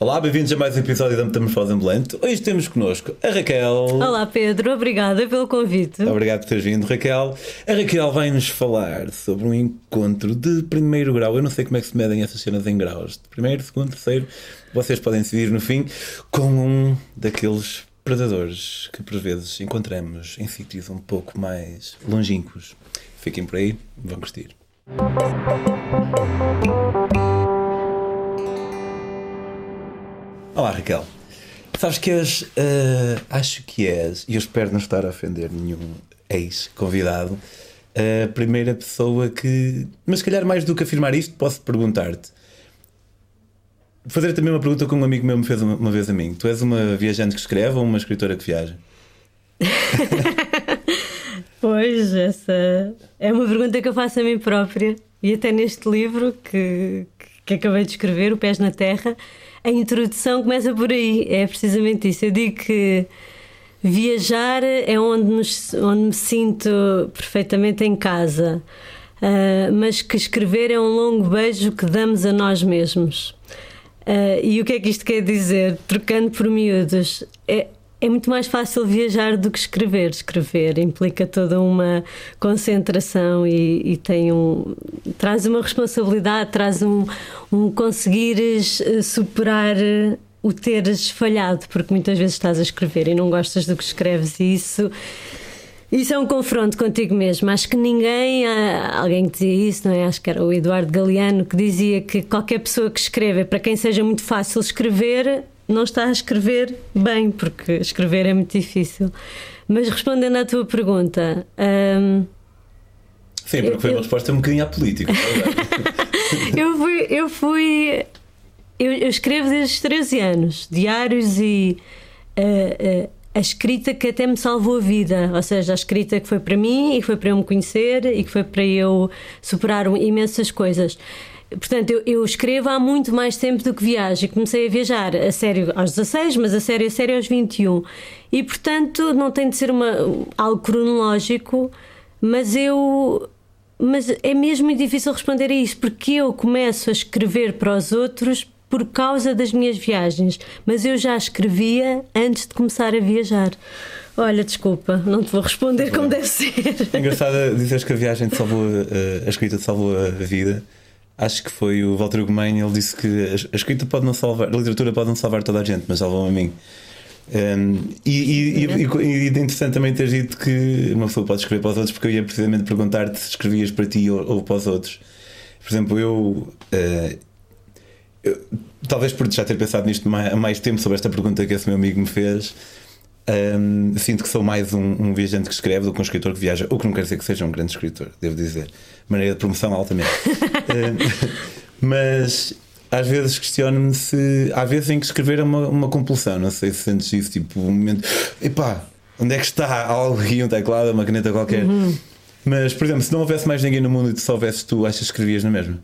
Olá, bem-vindos a mais um episódio da Metamorfose Ambulante. Hoje temos connosco a Raquel. Olá Pedro, obrigada pelo convite. Obrigado por teres vindo, Raquel. A Raquel vai-nos falar sobre um encontro de primeiro grau. Eu não sei como é que se medem essas cenas em graus. De primeiro, segundo, terceiro. Vocês podem decidir no fim com um daqueles predadores que por vezes encontramos em sítios um pouco mais longínquos. Fiquem por aí, vão curtir. Olá, Raquel. Sabes que és, uh, acho que és, e eu espero não estar a ofender nenhum ex-convidado, a primeira pessoa que. Mas se calhar mais do que afirmar isto, posso perguntar-te. Fazer também uma pergunta que um amigo meu me fez uma, uma vez a mim. Tu és uma viajante que escreve ou uma escritora que viaja? pois, essa é uma pergunta que eu faço a mim própria. E até neste livro que, que acabei de escrever, O Pés na Terra, a introdução começa por aí. É precisamente isso. Eu digo que viajar é onde, onde me sinto perfeitamente em casa, uh, mas que escrever é um longo beijo que damos a nós mesmos. Uh, e o que é que isto quer dizer? Trocando por miúdos, é, é muito mais fácil viajar do que escrever. Escrever implica toda uma concentração e, e tem um, traz uma responsabilidade, traz um, um conseguires eh, superar eh, o teres falhado, porque muitas vezes estás a escrever e não gostas do que escreves, e isso. Isso é um confronto contigo mesmo. Acho que ninguém, alguém que dizia isso, não é? Acho que era o Eduardo Galeano que dizia que qualquer pessoa que escreve, para quem seja muito fácil escrever, não está a escrever bem, porque escrever é muito difícil. Mas respondendo à tua pergunta. Hum, Sim, porque foi uma resposta um bocadinho apolítica. eu fui. Eu, fui eu, eu, escrevo desde os 13 anos, diários e. Uh, uh, a escrita que até me salvou a vida, ou seja, a escrita que foi para mim e que foi para eu me conhecer e que foi para eu superar imensas coisas. Portanto, eu, eu, escrevo há muito mais tempo do que viajo e comecei a viajar a sério aos 16, mas a sério, a sério aos 21. E, portanto, não tem de ser uma, algo cronológico, mas eu. Mas é mesmo difícil responder a isso, porque eu começo a escrever para os outros por causa das minhas viagens, mas eu já escrevia antes de começar a viajar. Olha, desculpa, não te vou responder como deve ser. É engraçado dizeres que a viagem te salvou, a escrita te salvou a vida acho que foi o Walter Ugumem, ele disse que a escrita pode não salvar, a literatura pode não salvar toda a gente, mas salvam a mim. Um, e, e, e, e, interessante também ter dito que uma pessoa pode escrever para os outros, porque eu ia precisamente perguntar-te se escrevias para ti ou, ou, para os outros. Por exemplo, eu, uh, eu, talvez por já ter pensado nisto há mais tempo sobre esta pergunta que esse meu amigo me fez, um, sinto que sou mais um, um, viajante que escreve do que um escritor que viaja, o que não quer dizer que seja um grande escritor, devo dizer. Maneira de promoção altamente. um, mas às vezes questiono-me se há vezes em que escrever é uma, uma compulsão, não sei se sentes isso, tipo, um momento, epá, onde é que está algo aqui, um teclado, uma caneta qualquer. Uhum. Mas, por exemplo, se não houvesse mais ninguém no mundo e só houvesse tu, achas que escrevias na mesma?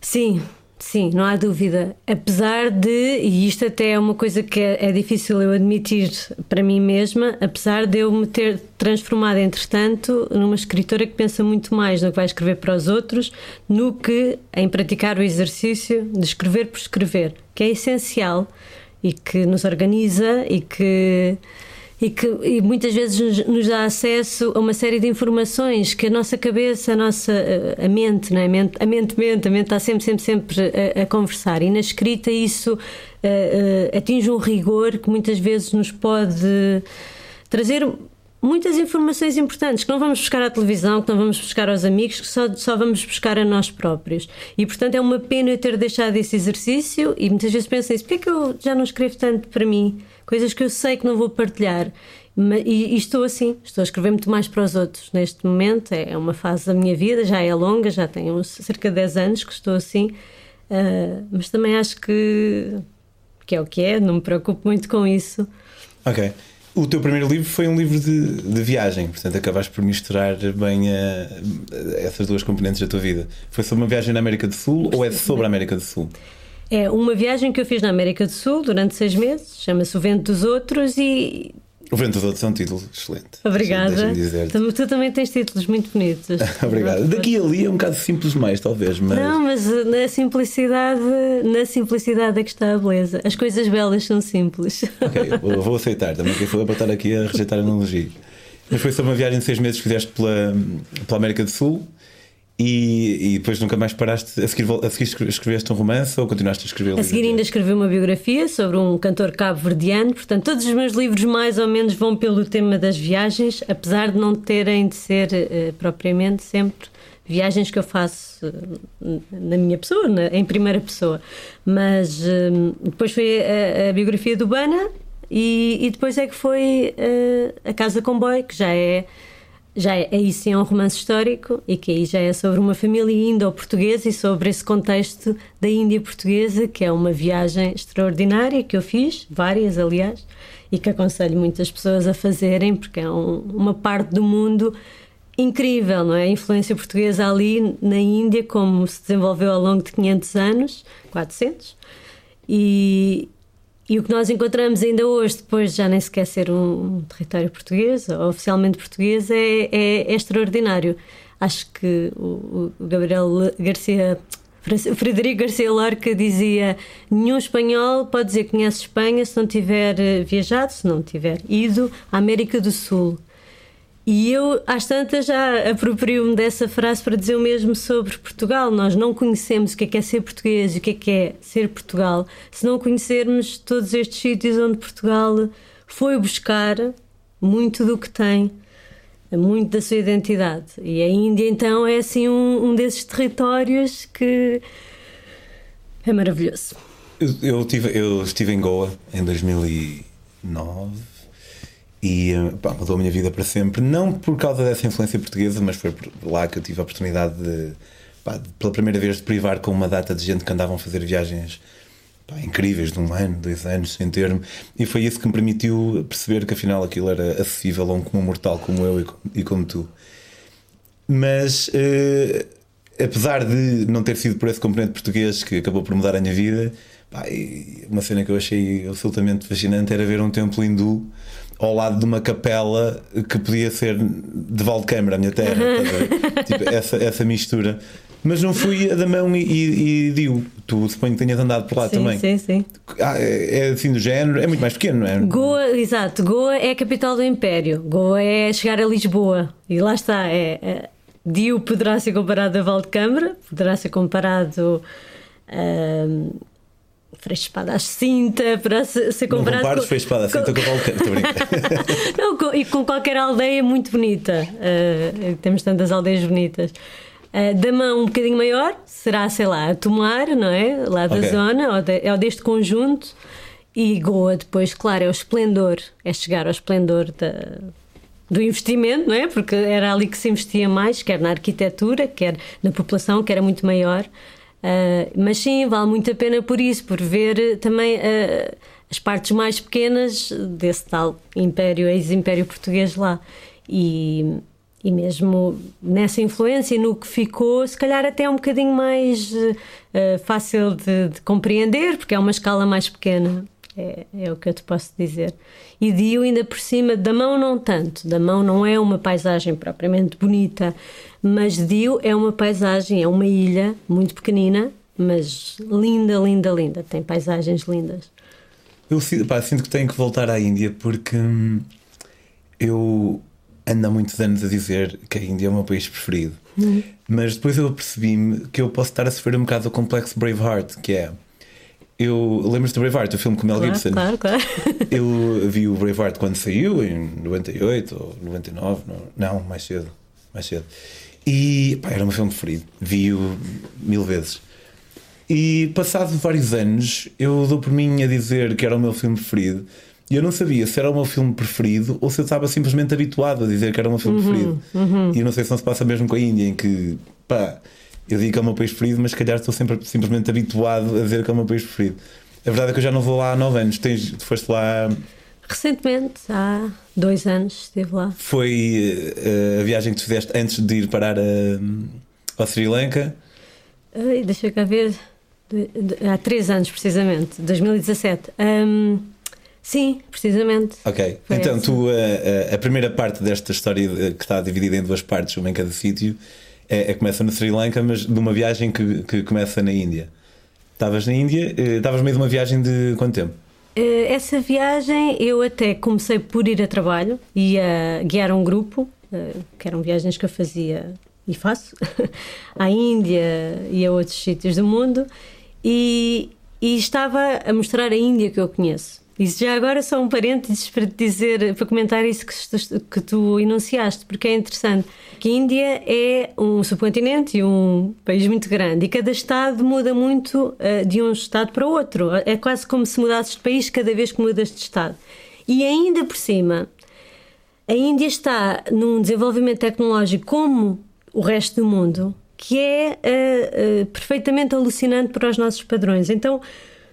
Sim, Sim, não há dúvida. Apesar de, e isto até é uma coisa que é, é, difícil eu admitir para mim mesma, apesar de eu me ter transformado, entretanto, numa escritora que pensa muito mais no que vai escrever para os outros no que em praticar o exercício de escrever por escrever, que é essencial e que nos organiza e que e que e muitas vezes nos, dá acesso a uma série de informações que a nossa cabeça, a nossa a mente, não é? a mente, a mente, mente, a mente está sempre, sempre, sempre a, a conversar e na escrita isso uh, uh, atinge um rigor que muitas vezes nos pode trazer muitas informações importantes que não vamos buscar à televisão, que não vamos buscar aos amigos, que só, só vamos buscar a nós próprios. E portanto é uma pena eu ter deixado esse exercício e muitas vezes penso nisso, porque é que eu já não escrevo tanto para mim? coisas que eu sei que não vou partilhar. E, e, estou assim, estou a escrever muito mais para os outros neste momento. É uma fase da minha vida, já é longa, já tenho cerca de 10 anos que estou assim, uh, mas também acho que, que é o que é, não me preocupo muito com isso. Ok. O teu primeiro livro foi um livro de, de viagem, portanto acabaste por misturar bem a, a essas duas componentes da tua vida. Foi sobre uma viagem na América do Sul ou é sobre a América do Sul? É uma viagem que eu fiz na América do Sul durante seis meses, chama-se O Vento dos Outros, e, O Vento dos Outros é um título excelente. Obrigada. Tu, tu também tens títulos muito bonitos. Obrigado. Daqui a ali é um bocado simples demais, talvez. Mas... Não, mas na simplicidade, na simplicidade é que está a beleza. As coisas belas são simples. Ok, vou, vou aceitar. Também quem foi para estar aqui a rejeitar a analogia. Mas foi sobre uma viagem de seis meses que fizeste pela, pela América do Sul. E, e, depois nunca mais paraste a seguir, a seguir escreveste um romance ou continuaste a escrever? A seguir ainda escrevi uma biografia sobre um cantor cabo-verdiano, portanto todos os meus livros mais ou menos vão pelo tema das viagens, apesar de não terem de ser uh, propriamente sempre viagens que eu faço uh, na minha pessoa, na, em primeira pessoa. Mas uh, depois foi a, a, biografia do Bana e, e, depois é que foi A Casa Comboio, que já é já é, aí sim é um romance histórico e que aí já é sobre uma família indo-portuguesa e sobre esse contexto da Índia portuguesa, que é uma viagem extraordinária que eu fiz, várias aliás, e que aconselho muitas pessoas a fazerem, porque é um, uma parte do mundo incrível, não é? A influência portuguesa ali na Índia, como se desenvolveu ao longo de 500 anos, 400, e, e o que nós encontramos ainda hoje, depois de já nem sequer ser um, território português, ou oficialmente português, é, é, é extraordinário. Acho que o, o Gabriel Garcia o Frederico Garcia Lorca dizia: nenhum espanhol pode dizer que conhece Espanha se não tiver eh, viajado, se não tiver ido à América do Sul. E eu, às tantas, já aproprio-me dessa frase para dizer o mesmo sobre Portugal. Nós não conhecemos o que é, que é ser português e o que é, que é ser Portugal se não conhecermos todos estes sítios onde Portugal foi buscar muito do que tem, muito da sua identidade. E a Índia, então, é assim um, um desses territórios que é maravilhoso. Eu, eu, tive, eu estive em Goa em 2009 e pá, mudou a minha vida para sempre. Não por causa dessa influência portuguesa, mas foi lá que eu tive a oportunidade de, pá, pela primeira vez, de privar com uma data de gente que andavam a fazer viagens pá, incríveis de um ano, dois anos, sem termo. E foi isso que me permitiu perceber que afinal aquilo era acessível a um comum mortal como eu e como tu. Mas. Eh, apesar de não ter sido por esse componente português que acabou por mudar a minha vida, pá, uma cena que eu achei absolutamente fascinante era ver um templo hindu ao lado de uma capela que podia ser de Valdecâmara, a minha terra. tipo, essa, essa mistura. Mas não fui a Damão e, e, e Dio. Tu suponho que tenhas andado por lá sim, também. Sim, sim. Ah, é, é assim do género, é muito mais pequeno, não é? Goa, exato. Goa é a capital do Império. Goa é chegar a Lisboa. E lá está. É, é Dio poderá ser comparado a Valdecâmara, poderá ser comparado. Uh, Freixo Espada à Cinta para ser comparado. Não compares com... Freixo Espada à Cinta com, com qualquer. não, com, e com qualquer aldeia muito bonita. Uh, temos tantas aldeias bonitas. Uh, da mão um bocadinho maior será, sei lá, a Tomar, não é? Lá da okay. zona, ou, de, ou deste conjunto. E Goa, depois, claro, é o esplendor, é chegar ao esplendor da, do investimento, não é? Porque era ali que se investia mais, quer na arquitetura, quer na população, que era muito maior. Uh, mas sim, vale muito a pena por isso, por ver também uh, as partes mais pequenas desse tal império, ex-império português lá. E, e mesmo nessa influência, no que ficou, se calhar até é um bocadinho mais uh, fácil de, de, compreender, porque é uma escala mais pequena. É, é, o que eu te posso dizer. E Dio, ainda por cima, da mão não tanto. Da mão não é uma paisagem propriamente bonita, mas Dio é uma paisagem, é uma ilha muito pequenina, mas linda, linda, linda. Tem paisagens lindas. Eu pá, sinto que tenho que voltar à Índia porque hum, eu ando há muitos anos a dizer que a Índia é o meu país preferido. Hum. Mas depois eu percebi-me que eu posso estar a sofrer um bocado o complexo Braveheart, que é. Eu lembro-te do Braveheart, o filme com Mel claro, Gibson. Claro, claro. eu vi o Braveheart quando saiu, em 98 ou 99, não, mais cedo. Mais cedo. E pá, era o meu filme preferido, vi-o mil vezes. E passados vários anos, eu dou por mim a dizer que era o meu filme preferido. E eu não sabia se era o meu filme preferido ou se eu estava simplesmente habituado a dizer que era o meu filme uhum, preferido. Uhum. E eu não sei se não se passa mesmo com a Índia, em que, pá, eu digo que é o meu país preferido, mas se calhar estou sempre simplesmente habituado a dizer que é o meu país preferido. A verdade é que eu já não vou lá há nove anos. Tens, tu foste lá Recentemente, há dois anos, estive lá. Foi uh, a viagem que tu fizeste antes de ir parar a, ao Sri Lanka? Uh, deixa cá ver. De, de, há três anos, precisamente, 2017. Um, Sim, precisamente. Ok. Foi então, essa. tu, a, a- primeira parte desta história eh, que está dividida em duas partes, uma em cada sítio, é, é- começa no Sri Lanka, mas de uma viagem que, que começa na Índia. Estavas na Índia, eh, estavas meio de uma viagem de quanto tempo? Eh, Essa viagem eu até comecei por ir a trabalho e a guiar um grupo, eh, que eram viagens que eu fazia e faço, à Índia e a outros sítios do mundo, e, e estava a mostrar a Índia que eu conheço. E já agora só um parênteses para te dizer, para comentar isso que, que tu enunciaste, porque é interessante. Que a Índia é um subcontinente e um país muito grande e cada estado muda muito eh, de um estado para outro. É quase como se mudasses de país cada vez que mudas de estado. E ainda por cima, a Índia está num desenvolvimento tecnológico como o resto do mundo que é eh, eh, perfeitamente alucinante para os nossos padrões. Então,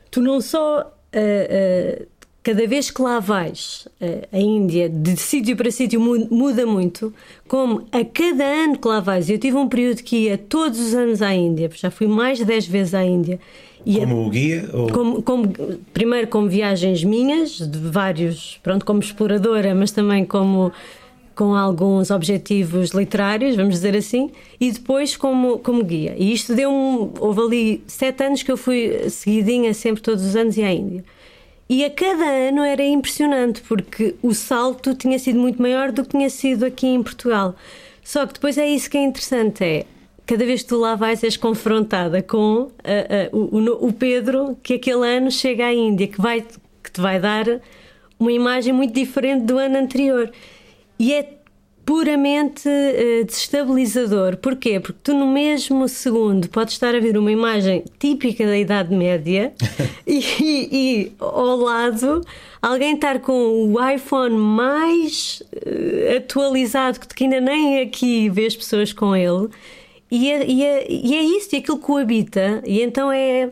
tu não só. eh, cada vez que lá vais, eh, a Índia, de sítio para sítio, mu- muda muito, como a cada ano que lá vais, eu tive um período que ia todos os anos à Índia, já fui mais de 10 vezes à Índia. E a- Como guia? Ou... como, como- primeiro como viagens minhas, de vários, pronto, como exploradora, mas também como com alguns objetivos literários, vamos dizer assim, e depois como, como guia. E isto deu-me. Houve ali sete anos que eu fui seguidinha sempre, todos os anos, e à Índia. E a cada ano era impressionante, porque o salto tinha sido muito maior do que tinha sido aqui em Portugal. Só que depois é isso que é interessante: é cada vez que tu lá vais, és confrontada com ah, o, o- o Pedro que aquele ano chega à Índia, que, vai, que te vai dar uma imagem muito diferente do ano anterior. E é puramente eh, desestabilizador. Porquê? Porque tu no mesmo segundo podes estar a ver uma imagem típica da Idade Média e, e ao lado alguém estar com o iPhone mais eh, atualizado que ainda nem aqui vês pessoas com ele. E é, e é- e é isso, e aquilo coabita, e então é,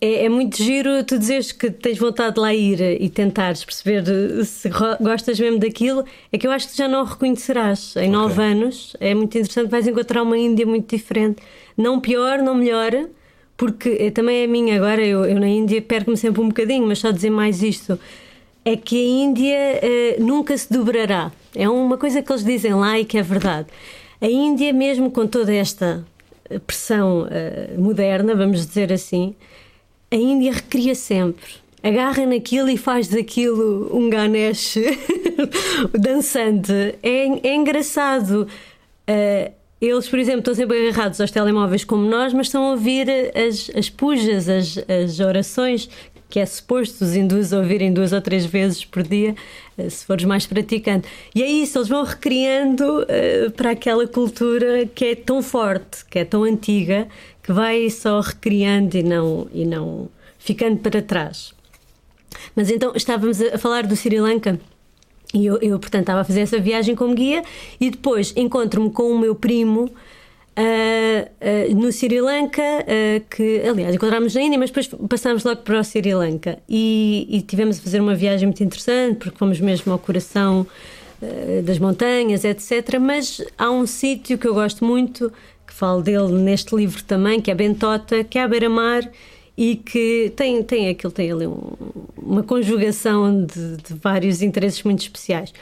é, é muito giro tu dizeres que tens vontade de lá ir e tentares perceber se gostas mesmo daquilo. É que eu acho que já não o reconhecerás. Em nove anos é muito interessante, vais encontrar uma Índia muito diferente. Não pior, não melhor, porque eh, também é minha agora. Eu, eu na Índia perco-me sempre um bocadinho, mas só dizer mais isto. É que a Índia eh, nunca se dobrará. É uma coisa que eles dizem lá e que é verdade. A Índia, mesmo com toda esta pressão eh, moderna, vamos dizer assim, a Índia recria sempre. Agarra naquilo e faz daquilo um Ganesh dançante. É, é engraçado. Uh, eles, por exemplo, estão sempre agarrados aos telemóveis como nós, mas estão a ouvir as, as pujas, as, as orações, que é suposto os hindus ouvirem duas ou três vezes por dia, uh, se fores mais praticante. E é isso, eles vão recriando uh, para aquela cultura que é tão forte, que é tão antiga, que vai só recriando e não, e não ficando para trás. Mas então estávamos a falar do Sri Lanka. E eu, eu, portanto, estava a fazer essa viagem como guia e depois encontro-me com o meu primo ah, no Sri Lanka, ah, que aliás encontramos na Índia, mas depois passámos logo para o Sri Lanka e, e tivemos a fazer uma viagem muito interessante porque fomos mesmo ao coração ah, das montanhas, etc. Mas há um sítio que eu gosto muito, que falo dele neste livro também, que é Bentota, que é à beira-mar e que tem, tem, aquilo, tem ali um, uma conjugação de, de vários interesses muito especiais.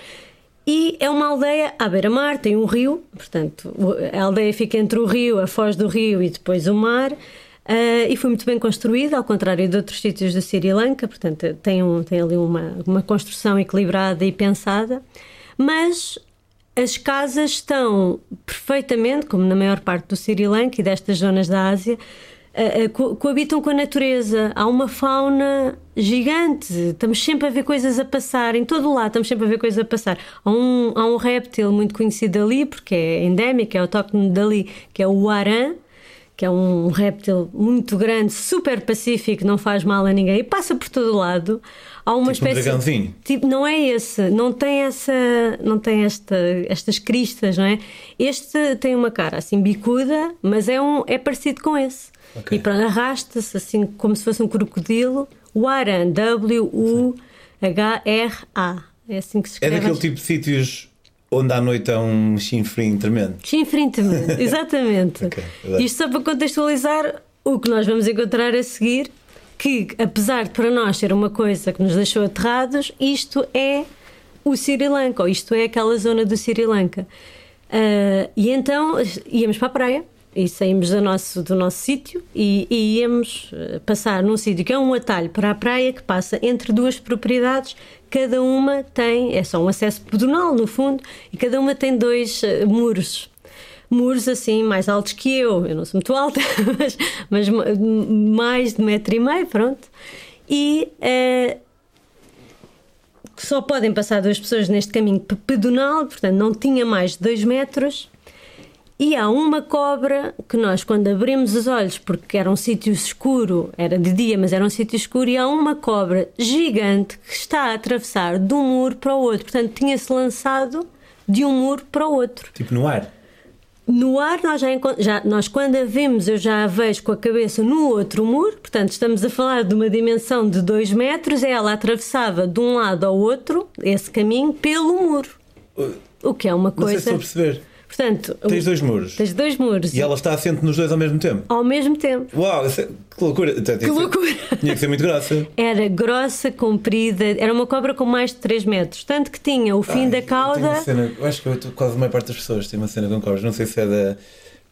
E é uma aldeia à beira-mar, tem um rio, portanto, a aldeia fica entre o rio, a foz do rio e depois o mar. Uh, e foi muito bem construída, ao contrário de outros sítios da Sri Lanka, portanto, tem, um, tem ali uma, uma construção equilibrada e pensada. Mas as casas estão perfeitamente, como na maior parte do Sri Lanka e destas zonas da Ásia, uh, co coabitam com a natureza. Há uma fauna gigante. Estamos sempre a ver coisas a passar, em todo o lado estamos sempre a ver coisas a passar. Há um, há um réptil muito conhecido ali, porque é endémico, é autóctone dali, que é o aran, que é um réptil muito grande, super pacífico, não faz mal a ninguém e passa por todo o lado. Há uma tipo espécie. Um dragãozinho. Tipo, não é esse, não tem essa, não tem esta, estas cristas, não é? Este tem uma cara assim bicuda, mas é um, é parecido com esse. Ok. E pronto, arrasta-se assim como se fosse um crocodilo. O Aran, W-U-H-R-A. É assim que se É escreve. daquele tipo de sítios onde à noite há um chinfrim tremendo. Chinfrintemente, exatamente. Ok, verdade. Isto só para contextualizar o que nós vamos encontrar a seguir que, apesar de para nós ser uma coisa que nos deixou aterrados, isto é o Sri Lanka, ou isto é aquela zona do Sri Lanka. Uh, e então íamos para a praia e saímos do nosso, do nosso sítio e, e íamos eh, passar num sítio que é um atalho para a praia que passa entre duas propriedades. Cada uma tem, é só um acesso pedonal no fundo, e cada uma tem dois uh, muros. Muros assim mais altos que eu, eu não sou muito alta, mas, mas mais de metro e meio, pronto. E uh, só podem passar duas pessoas neste caminho pedonal, portanto não tinha mais de dois metros e há uma cobra que nós, quando abrimos os olhos, porque era um sítio escuro, era de dia, mas era um sítio escuro, e há uma cobra gigante que está a atravessar de um muro para o outro. Portanto, tinha-se lançado de um muro para o outro. Tipo no ar? No ar, nós, já, já, nós quando a vemos, eu já a vejo com a cabeça no outro muro, portanto, estamos a falar de uma dimensão de 2 metros. Ela atravessava de um lado ao outro esse caminho pelo muro. O que é uma coisa. Não sei se perceber. Portanto, tens dois muros. Tens dois muros. E ela está assente nos dois ao mesmo tempo? Ao mesmo tempo. Uau, é, que loucura. Que loucura. Tinha que ser muito grossa. Era grossa, comprida, era uma cobra com mais de 3 metros. Tanto que tinha o fim Ai, da cauda. Eu, cena, acho que eu, quase a maior parte das pessoas tem uma cena com cobras. Não sei se é da,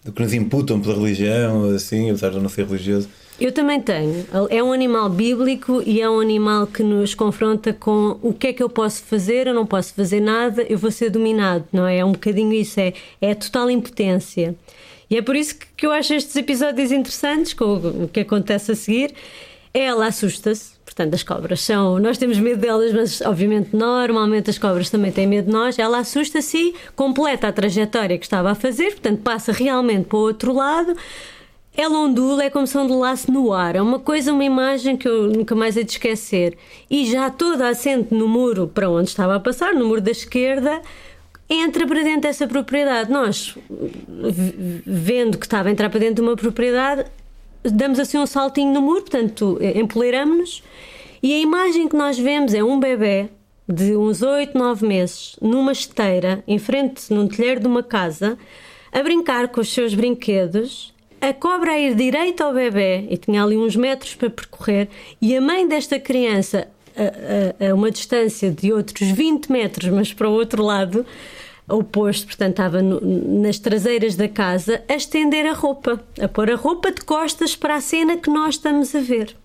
do que nos imputam pela religião ou assim, apesar de eu não ser religioso. Eu também tenho. É um animal bíblico e é um animal que nos confronta com o que é que eu posso fazer, eu não posso fazer nada, eu vou ser dominado, não é? É um bocadinho isso, é, é a total impotência. E é por isso que eu acho estes episódios interessantes, com o que acontece a seguir. Ela assusta-se, portanto, as cobras são. Nós temos medo delas, mas obviamente, normalmente as cobras também têm medo de nós. Ela assusta-se e completa a trajetória que estava a fazer, portanto, passa realmente para o outro lado ela ondula, é como se ondulasse no ar. É uma coisa, uma imagem que eu nunca mais hei de esquecer. E já toda assente no muro para onde estava a passar, no muro da esquerda, entra para dentro dessa propriedade. Nós, vendo que estava a entrar para dentro de uma propriedade, damos assim um saltinho no muro, portanto, empoleiramos-nos. E a imagem que nós vemos é um bebê de uns 8, 9 meses, numa esteira, em frente, num telheiro de uma casa, a brincar com os seus brinquedos a cobra a ir direito ao bebê e tinha ali uns metros para percorrer e a mãe desta criança a, a, a uma distância de outros 20 metros, mas para o outro lado oposto, portanto estava no, nas traseiras da casa, a estender a roupa, a pôr a roupa de costas para a cena que nós estamos a ver.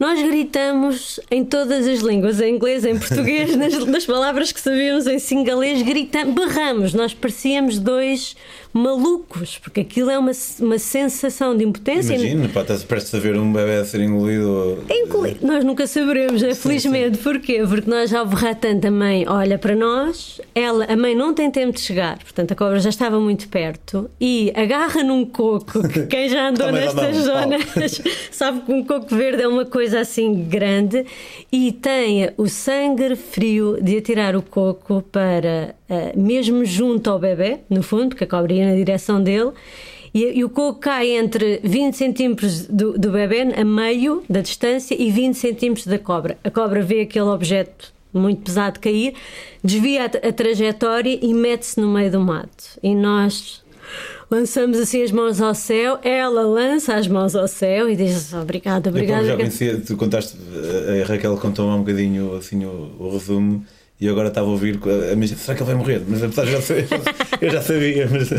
Nós gritamos em todas as línguas, em inglês, em português, nas, nas palavras que sabíamos, em singalês, gritamos, berramos. Nós parecíamos dois malucos, porque aquilo é uma, uma sensação de impotência. Imagina, pá, estás prestes a ver um bebê a ser engolido. É engolido. Nós nunca saberemos, é, felizmente. Sim. Porquê? Porque nós, já tanto, a mãe olha para nós, ela, a mãe não tem tempo de chegar, portanto a cobra já estava muito perto e agarra num coco, que quem já andou nestas zonas sabe que um coco verde é uma coisa assim grande e tem o sangue frio de atirar o coco para, mesmo junto ao bebê, no fundo, porque a cobra ia na direção dele, e, e, o coco cai entre 20 centímetros do, do bebê, a meio da distância, e 20 centímetros da cobra. A cobra vê aquele objeto muito pesado cair, desvia a, a trajetória e mete-se no meio do mato. E nós lançamos assim as mãos ao céu, ela lança as mãos ao céu e diz obrigada, obrigada. Eu já conhecia, tu contaste, a Raquel contou um bocadinho assim o, o resumo e agora estava a ouvir a minha será que ele vai morrer? Mas apesar de já saber, eu já sabia, mas...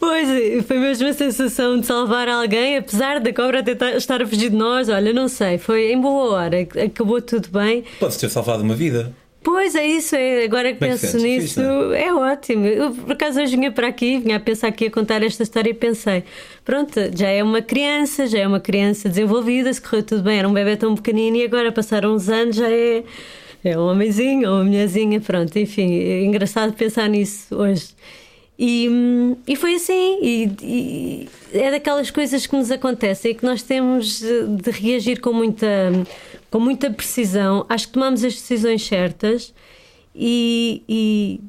Pois, foi mesmo a sensação de salvar alguém, apesar da cobra tentar, estar a fugir de nós. Olha, não sei, foi em boa hora, acabou tudo bem. Podes ter salvado uma vida. Pois é isso, é, agora que Bem penso que nisso, é? é ótimo. Eu, por acaso hoje vinha para aqui, vinha a pensar que ia contar esta história e pensei, pronto, já é uma criança, já é uma criança desenvolvida, se correu tudo bem, era um bebê tão pequenino e agora passaram uns anos, já é, é um homenzinho ou uma mulherzinha, pronto, enfim, é engraçado pensar nisso hoje. E, e foi assim, e, e, é daquelas coisas que nos acontecem e que nós temos de reagir com muita com muita precisão. Acho que tomamos as decisões certas e, e,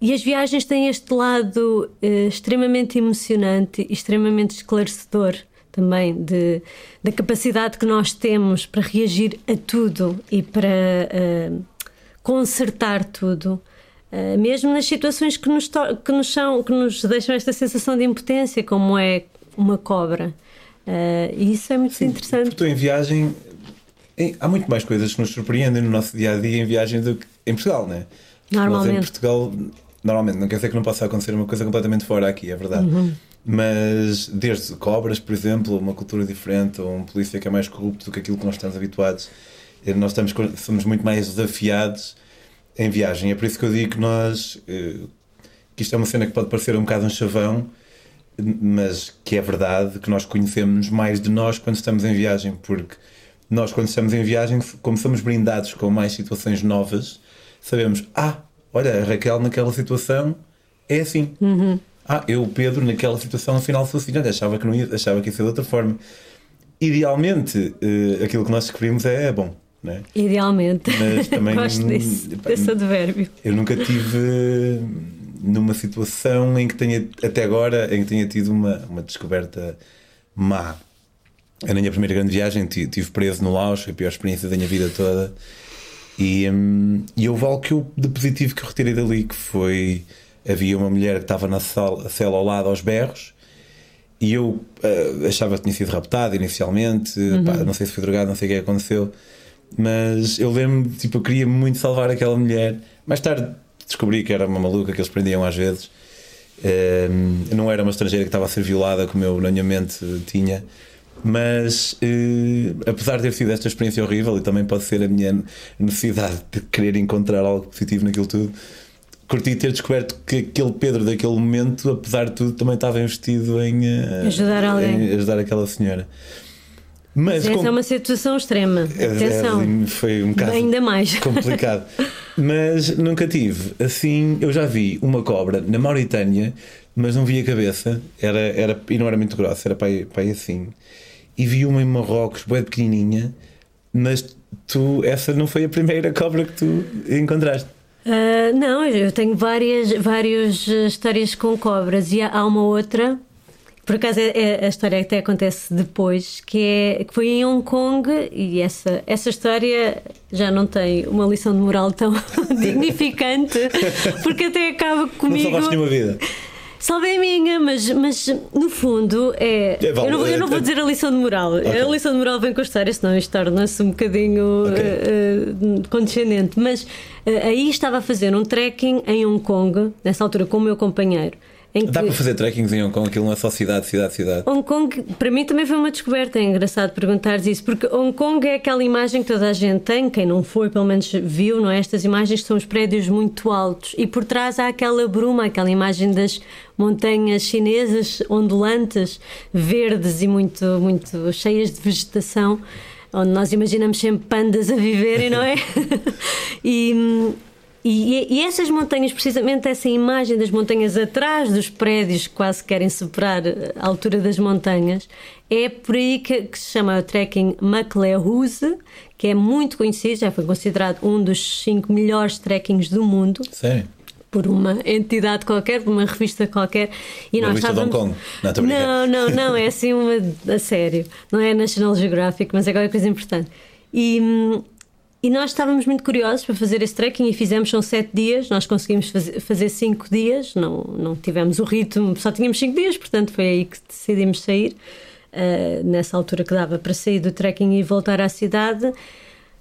e as viagens têm este lado eh, extremamente emocionante e extremamente esclarecedor também de, da capacidade que nós temos para reagir a tudo e para uh, consertar tudo. Uh, mesmo nas situações que nos, que nos, são, que nos deixam esta sensação de impotência, como é uma cobra. Uh, e isso é muito Sim, interessante. Estou em viagem, em, há muito mais coisas que nos surpreendem no nosso dia a dia em viagem do que em Portugal, não é? Normalmente. Nós em Portugal, normalmente, não quer dizer que não possa acontecer uma coisa completamente fora aqui, é verdade. Uhum. Mas desde cobras, por exemplo, uma cultura diferente, ou um polícia que é mais corrupto do que aquilo que nós estamos habituados, eh, nós estamos, somos muito mais desafiados em viagem. É por isso que eu digo que nós, eh, que isto é uma cena que pode parecer um bocado um chavão, mas que é verdade que nós conhecemos mais de nós quando estamos em viagem, porque nós, quando estamos em viagem, como somos brindados com mais situações novas, sabemos, ah, olha, a Raquel naquela situação é assim. Uhum. Ah, eu, Pedro, naquela situação, afinal sou assim, achava que não ia, achava que ia ser de outra forma. Idealmente, uh, aquilo que nós descobrimos é, é bom. Né? Idealmente. Mas também, Gosto desse, desse advérbio. Eu nunca tive numa situação em que tenha, até agora, em que tenha tido uma, uma descoberta má. A minha primeira grande viagem, estive preso no Laos, foi a pior experiência da minha vida toda. E, hum, e houve algo que eu, de positivo que eu retirei dali, que foi havia uma mulher que estava na cela, cela ao lado aos berros e eu uh, achava que tinha sido raptada inicialmente, uhum. pá, não sei se foi drogado, não sei o que aconteceu, mas eu lembro, tipo, eu queria muito salvar aquela mulher. Mais tarde descobri que era uma maluca que eles prendiam às vezes. Uh, não era uma estrangeira que estava a ser violada como eu na minha mente tinha. Mas uh, apesar de ter sido esta experiência horrível, e também pode ser a minha necessidade de querer encontrar algo positivo naquilo tudo, curti ter descoberto que aquele Pedro daquele momento, apesar de tudo, também estava investido em uh, ajudar alguém, em ajudar aquela senhora. Mas, Essa com... é uma situação extrema. É, Atenção. É, foi um caso ainda mais complicado. mas nunca tive. Assim, eu já vi uma cobra na Mauritânia, mas não vi a cabeça. Era, era, e não era muito grossa, era para aí, para aí assim. E vi uma em Marrocos, bem pequenininha, mas tu, essa não foi a primeira cobra que tu encontraste. Uh, não, eu tenho várias, várias histórias com cobras e há uma outra por acaso é, é, a história até acontece depois, que, é, que foi em Hong Kong e essa, essa história já não tem uma lição de moral tão dignificante, porque até acaba comigo. Não salvaste nenhuma vida. Salvei a minha, mas, mas no fundo é. é eu, não, eu, não, vou dizer a lição de moral. Okay. A lição de moral vem com a história, senão isto torna-se um bocadinho okay. uh, condescendente. Mas uh, aí estava a fazer um trekking em Hong Kong, nessa altura, com o meu companheiro. Dá que... para fazer trekkings em Hong Kong, aquilo não é só cidade, cidade, cidade. Hong Kong, para mim também foi uma descoberta. É engraçado perguntares isso, porque Hong Kong é aquela imagem que toda a gente tem, quem não foi, pelo menos viu, não é? Estas imagens são os prédios muito altos e por trás há aquela bruma, aquela imagem das montanhas chinesas ondulantes, verdes e muito, muito cheias de vegetação, onde nós imaginamos sempre pandas a viverem, não é? e e, e, essas montanhas, precisamente essa imagem das montanhas atrás dos prédios que quase querem superar a altura das montanhas, é por aí que, que se chama o trekking McLehuse, que é muito conhecido, já foi considerado um dos cinco melhores trekkings do mundo. Sério? por uma entidade qualquer, por uma revista qualquer. E uma nós revista estávamos... de Hong Kong. Não, não, não, não, é assim uma a sério. Não é National Geographic, mas é qualquer coisa importante. E, hum, e nós estávamos muito curiosos para fazer esse trekking e fizemos, são sete dias, nós conseguimos fazer, cinco dias, não, não tivemos o ritmo, só tínhamos cinco dias, portanto foi aí que decidimos sair, uh, nessa altura que dava para sair do trekking e voltar à cidade.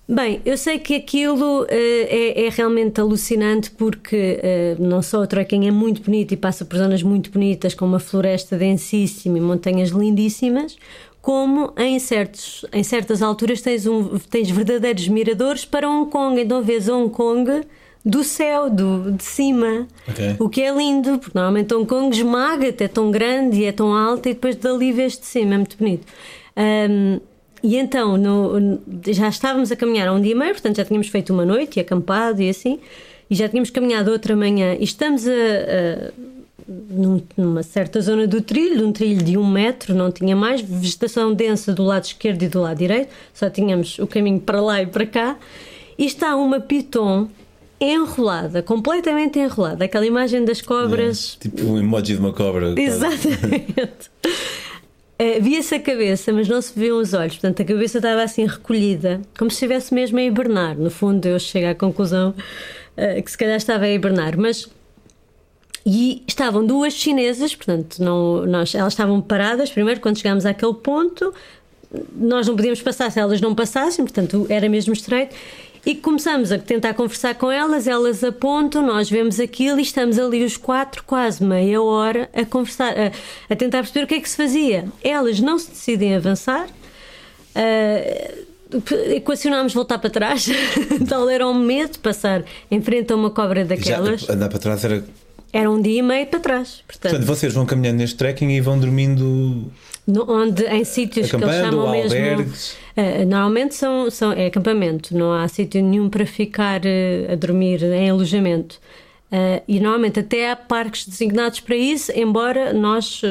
Bem, eu sei que aquilo uh, é, é, realmente alucinante porque uh, não só o trekking é muito bonito e passa por zonas muito bonitas, com uma floresta densíssima e montanhas lindíssimas, como em, certos, em certas alturas tens, um, tens verdadeiros miradores para Hong Kong. Então vês Hong Kong do céu, do, de cima. Okay. O que é lindo, porque normalmente Hong Kong esmaga-te, é tão grande e é tão alto, e depois dali vês de cima, é muito bonito. Um, e então no, já estávamos a caminhar um dia e meio, portanto já tínhamos feito uma noite e acampado e assim, e já tínhamos caminhado outra manhã, e estamos a, a num, numa certa zona do trilho, um trilho de um metro, não tinha mais, vegetação densa do lado esquerdo e do lado direito, só tínhamos o caminho para lá e para cá, e está uma piton enrolada, completamente enrolada, aquela imagem das cobras. É, tipo um emoji de uma cobra. Exatamente. uh, Via-se a cabeça, mas não se viam os olhos, portanto a cabeça estava assim recolhida, como se estivesse mesmo a hibernar. No fundo, eu chego à conclusão uh, que se calhar estava a hibernar, mas E estavam duas chinesas, portanto, não, nós, elas estavam paradas. Primeiro, quando chegámos àquele ponto, nós não podíamos passar se elas não passassem, portanto, era mesmo estreito. E começamos a tentar conversar com elas, elas apontam, nós vemos aquilo e estamos ali os quatro, quase meia hora, a conversar, a, a tentar perceber o que é que se fazia. Elas não se decidem avançar. Uh, equacionámos voltar para trás, tal era o medo de passar em frente a uma cobra daquelas. Já, andar para trás era era um dia e meio para trás. Portanto, portanto vocês vão caminhando neste trekking e vão dormindo. No, onde, em sítios que eles chamam mesmo. Albergues. Uh, normalmente são, são, é acampamento, não há sítio nenhum para ficar uh, a dormir em alojamento. Uh, e normalmente até há parques designados para isso, embora nós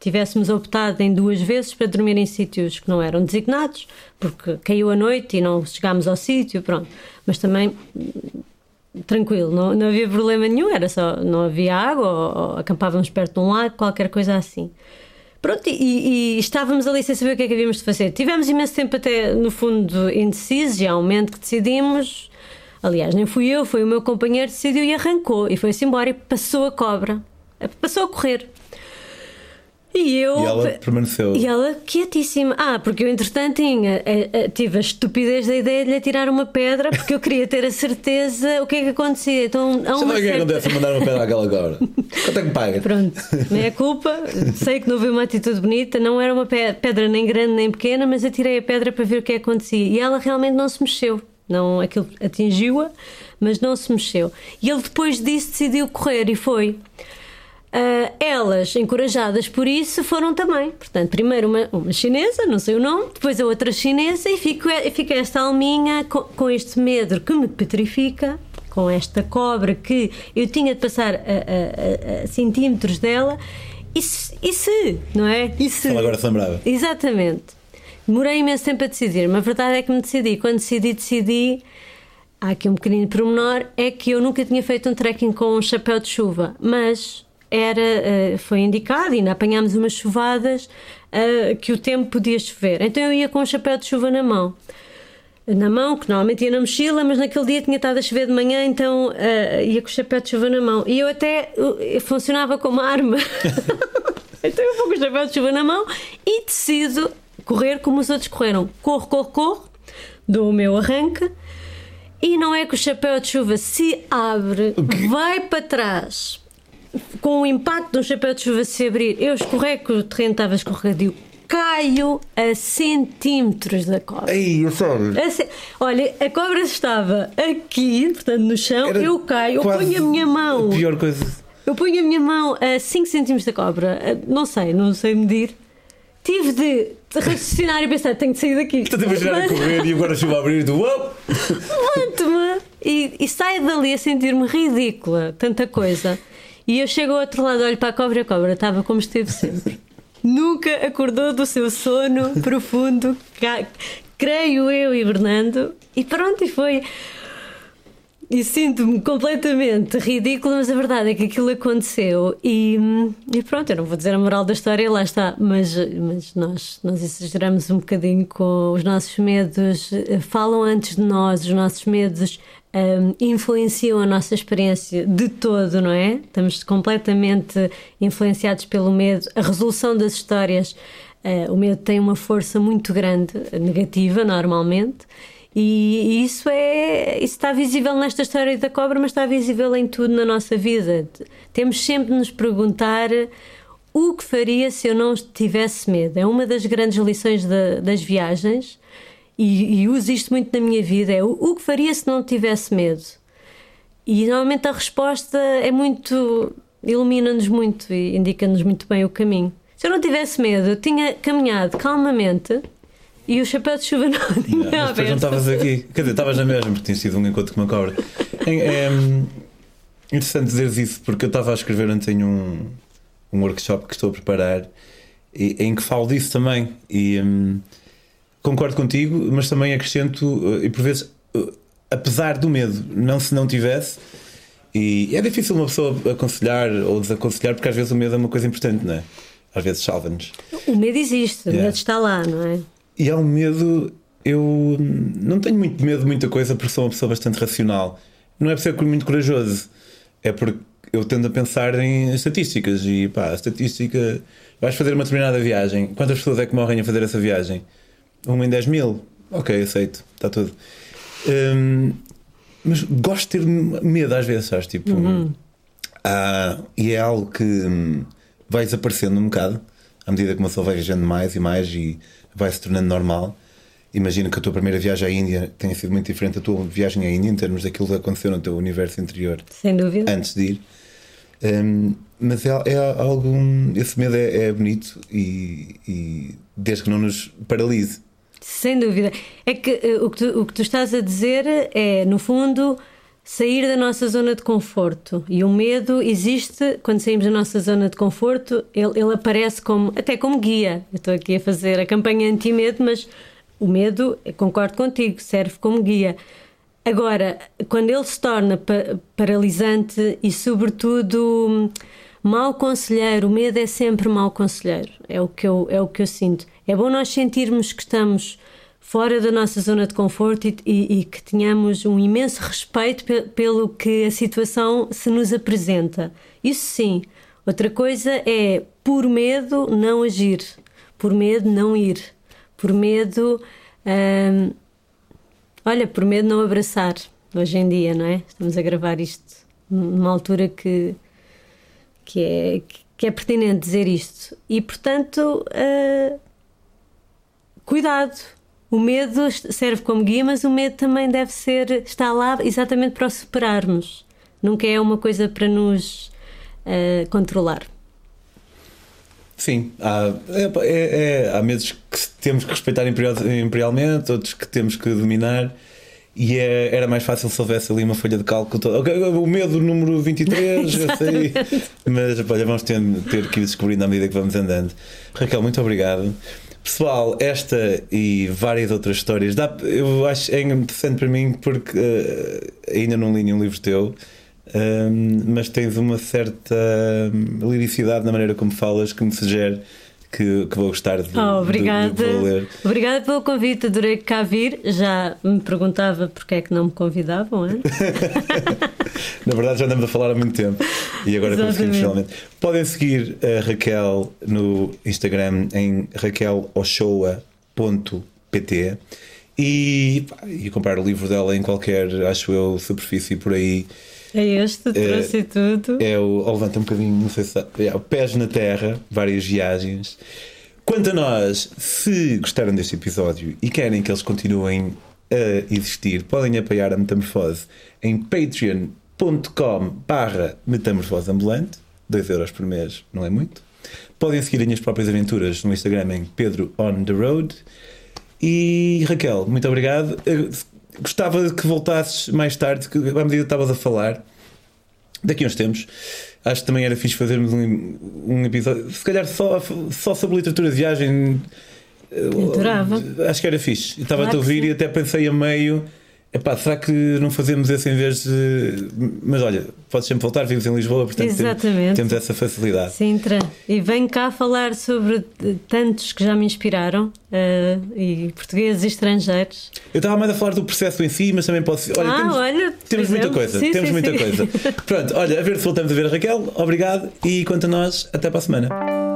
tivéssemos optado em duas vezes para dormir em sítios que não eram designados, porque caiu a noite e não chegámos ao sítio, pronto. Mas também tranquilo, não, não havia problema nenhum, era só não havia água ou, ou acampávamos perto de um lago, qualquer coisa assim. Pronto, e, e, estávamos ali sem saber o que é que havíamos de fazer. Tivemos imenso tempo até, no fundo, indecisos e há um momento que decidimos. Aliás, nem fui eu, foi o meu companheiro decidiu e arrancou e foi-se embora e passou a cobra. Passou a correr. E eu. E ela permaneceu. E ela quietíssima. Ah, porque eu, entretanto, tinha, tive a estupidez da ideia de lhe tirar uma pedra porque eu queria ter a certeza o que é que acontecia. Então, há uma. Sabe o que é que acontece a mandar uma pedra àquela agora? Quanto é que paga? Pronto, não é culpa. Sei que não houve uma atitude bonita, não era uma pedra nem grande nem pequena, mas eu tirei a pedra para ver o que é que acontecia. E ela realmente não se mexeu. Não, aquilo atingiu-a, mas não se mexeu. E ele depois disso decidiu correr e foi. Uh, elas, encorajadas por isso, foram também. Portanto, primeiro uma, uma, chinesa, não sei o nome, depois a outra chinesa, e fico, fica esta alminha com, com, este medo que me petrifica, com esta cobra que eu tinha de passar a, a, a, a centímetros dela. E se, e se, não é? E se? Ela agora se lembrava. Exatamente. Demorei imenso tempo a decidir, mas a verdade é que me decidi. Quando decidi, decidi. Há aqui um pequenino pormenor: é que eu nunca tinha feito um trekking com um chapéu de chuva, mas era, eh, foi indicado, e ainda apanhámos umas chuvadas, eh, que o tempo podia chover. Então eu ia com o chapéu de chuva na mão. Na mão, que normalmente ia na mochila, mas naquele dia tinha estado a chover de manhã, então uh, ia com o chapéu de chuva na mão. E eu até funcionava como arma. então eu vou com o chapéu de chuva na mão e decido correr como os outros correram. Corro, corro, corro, dou o meu arranque. E não é que o chapéu de chuva se abre, vai para trás, com o impacto do chapéu de chuva se abrir, eu escorrego, o terreno estava escorregadio, caio a centímetros da cobra. Ei, eu sério? Olha, a cobra estava aqui, portanto no chão, Era eu caio, eu ponho a minha mão. A pior coisa. Eu ponho a minha mão a 5 centímetros da cobra, não sei, não sei medir. Tive de raciocinar e pensar, tenho de sair daqui. Estás a imaginar a correr e agora a chuva a abrir e tu, Levanto-me e, e saio dali a sentir-me ridícula, tanta coisa. E eu chego ao outro lado, olho para a cobra e a cobra estava como esteve sempre. Nunca acordou do seu sono profundo, creio eu hibernando, e pronto, e foi. E sinto-me completamente ridícula, mas a verdade é que aquilo aconteceu. E, e, pronto, eu não vou dizer a moral da história, lá está, mas, mas nós, nós exageramos um bocadinho com os nossos medos, falam antes de nós, os nossos medos um, influenciam a nossa experiência de todo, não é? Estamos completamente influenciados pelo medo. A resolução das histórias, uh, o medo tem uma força muito grande, negativa, normalmente. E, isso é isso está visível nesta história da cobra, mas está visível em tudo na nossa vida. Temos sempre de nos perguntar o que faria se eu não tivesse medo. É uma das grandes lições de, das viagens e, e uso isto muito na minha vida, é o, o que faria se não tivesse medo? E normalmente a resposta é muito. ilumina-nos muito e indica-nos muito bem o caminho. Se eu não tivesse medo, eu tinha caminhado calmamente e o chapéu de chuva não tinha não, mas não estavas aqui. Quer dizer, estavas na mesma, porque tinha sido um encontro com uma cobra. É, é interessante dizeres isso, porque eu estava a escrever ontem um, um workshop que estou a preparar e, em que falo disso também. E. Um, concordo contigo, mas também acrescento, eh, e por vezes, eh, apesar do medo, não se não tivesse, e é difícil uma pessoa aconselhar ou desaconselhar, porque às vezes o medo é uma coisa importante, não é? Às vezes salva-nos. O medo existe, o medo está lá, não é? E há um medo, eu não tenho muito medo de muita coisa porque sou uma pessoa bastante racional. Não é por ser muito corajoso, é porque eu tendo a pensar em estatísticas e pá, a estatística. Vais fazer uma determinada viagem. Quantas pessoas é que morrem a fazer essa viagem? Uma em 10 mil? Ok, aceito, está tudo. Hum, mas gosto de ter medo às vezes, sabes? Tipo, Uhum. ah, e é algo que hum, vai desaparecendo um bocado à medida que uma pessoa vai viajando mais e mais e vai se tornando normal. Imagino que a tua primeira viagem à Índia tenha sido muito diferente da tua viagem à Índia em termos daquilo que aconteceu no teu universo interior Sem dúvida. antes de ir. Hum, mas é, é algo. Esse medo é, é bonito e, e desde que não nos paralise. Sem dúvida. É que eh, o, que tu, o que tu estás a dizer é, no fundo, sair da nossa zona de conforto. E o medo existe quando saímos da nossa zona de conforto, ele, ele aparece como até como guia. Eu estou aqui a fazer a campanha anti-medo, mas o medo, concordo contigo, serve como guia. Agora, quando ele se torna pa- paralisante e, sobretudo, mau conselheiro, o medo é sempre mau conselheiro, é o, que eu, é o que eu sinto. É bom nós sentirmos que estamos fora da nossa zona de conforto e, e- e que tenhamos um imenso respeito pe- pelo que a situação se nos apresenta. Isso sim. Outra coisa é, por medo, não agir, por medo, não ir, por medo. hum, Olha, por medo não abraçar, hoje em dia, não é? Estamos a gravar isto numa altura que, que, é, que é pertinente dizer isto. E, portanto, ah, cuidado. O medo serve como guia, mas o medo também deve ser, está lá exatamente para o superarmos. Nunca é uma coisa para nos ah, controlar. Sim, há, é, é- é- há medos que temos que respeitar imperial- imperialmente, outros que temos que dominar. E é- era mais fácil se houvesse ali uma folha de cálculo. o medo número 23, eu sei. Mas olha, vamos ter, ter que ir descobrindo à medida que vamos andando. Raquel, muito obrigado. Pessoal, esta e várias outras histórias, dá, eu acho é interessante para mim porque eh, ainda não li nenhum livro teu. Hum, mas tens uma certa hum, liricidade na maneira como falas que me sugere que, que vou gostar de, Oh, de- obrigada. de, vou ler. Obrigada pelo convite, adorei cá vir. Já me perguntava porque é que não me convidavam, hein? Na verdade, já andamos a falar há muito tempo e agora conseguimos Exatamente. finalmente. Podem seguir a Raquel no Instagram em raqueloshoa.pt e, e comprar o livro dela em qualquer, acho eu, superfície por aí. É este, trouxe tudo. É o. ou levanta um bocadinho, não sei se. É, o Pés na Terra, várias viagens. Quanto a nós, se gostaram deste episódio e querem que eles continuem a existir, podem apoiar a Metamorfose em patreon.com barra metamorfose ambulante. 2 euros por mês não é muito. Podem seguir as minhas próprias aventuras no Instagram em Pedro on the Road. E Raquel, muito obrigado. Gostava que voltasses mais tarde, que à medida que estavas a falar, daqui a uns tempos. Acho que também era fixe fazermos um, um episódio, se calhar só, só sobre literatura de viagem. Adorava. Acho que era fixe. Estava Claro a que ouvir e até pensei a meio. Epá, será que não fazemos esse em vez de. Mas olha, podes sempre voltar, vives em Lisboa, portanto Exatamente. temos essa facilidade. Sintra. E venho cá falar sobre tantos que já me inspiraram, eh, e portugueses e estrangeiros. Eu estava mais a falar do processo em si, mas também posso. Olha, ah, temos, olha, temos muita exemplo. coisa. Sim, temos sim, muita sim. coisa. Pronto, olha, a ver se voltamos a ver a Raquel. Obrigado e quanto a nós, até para a semana.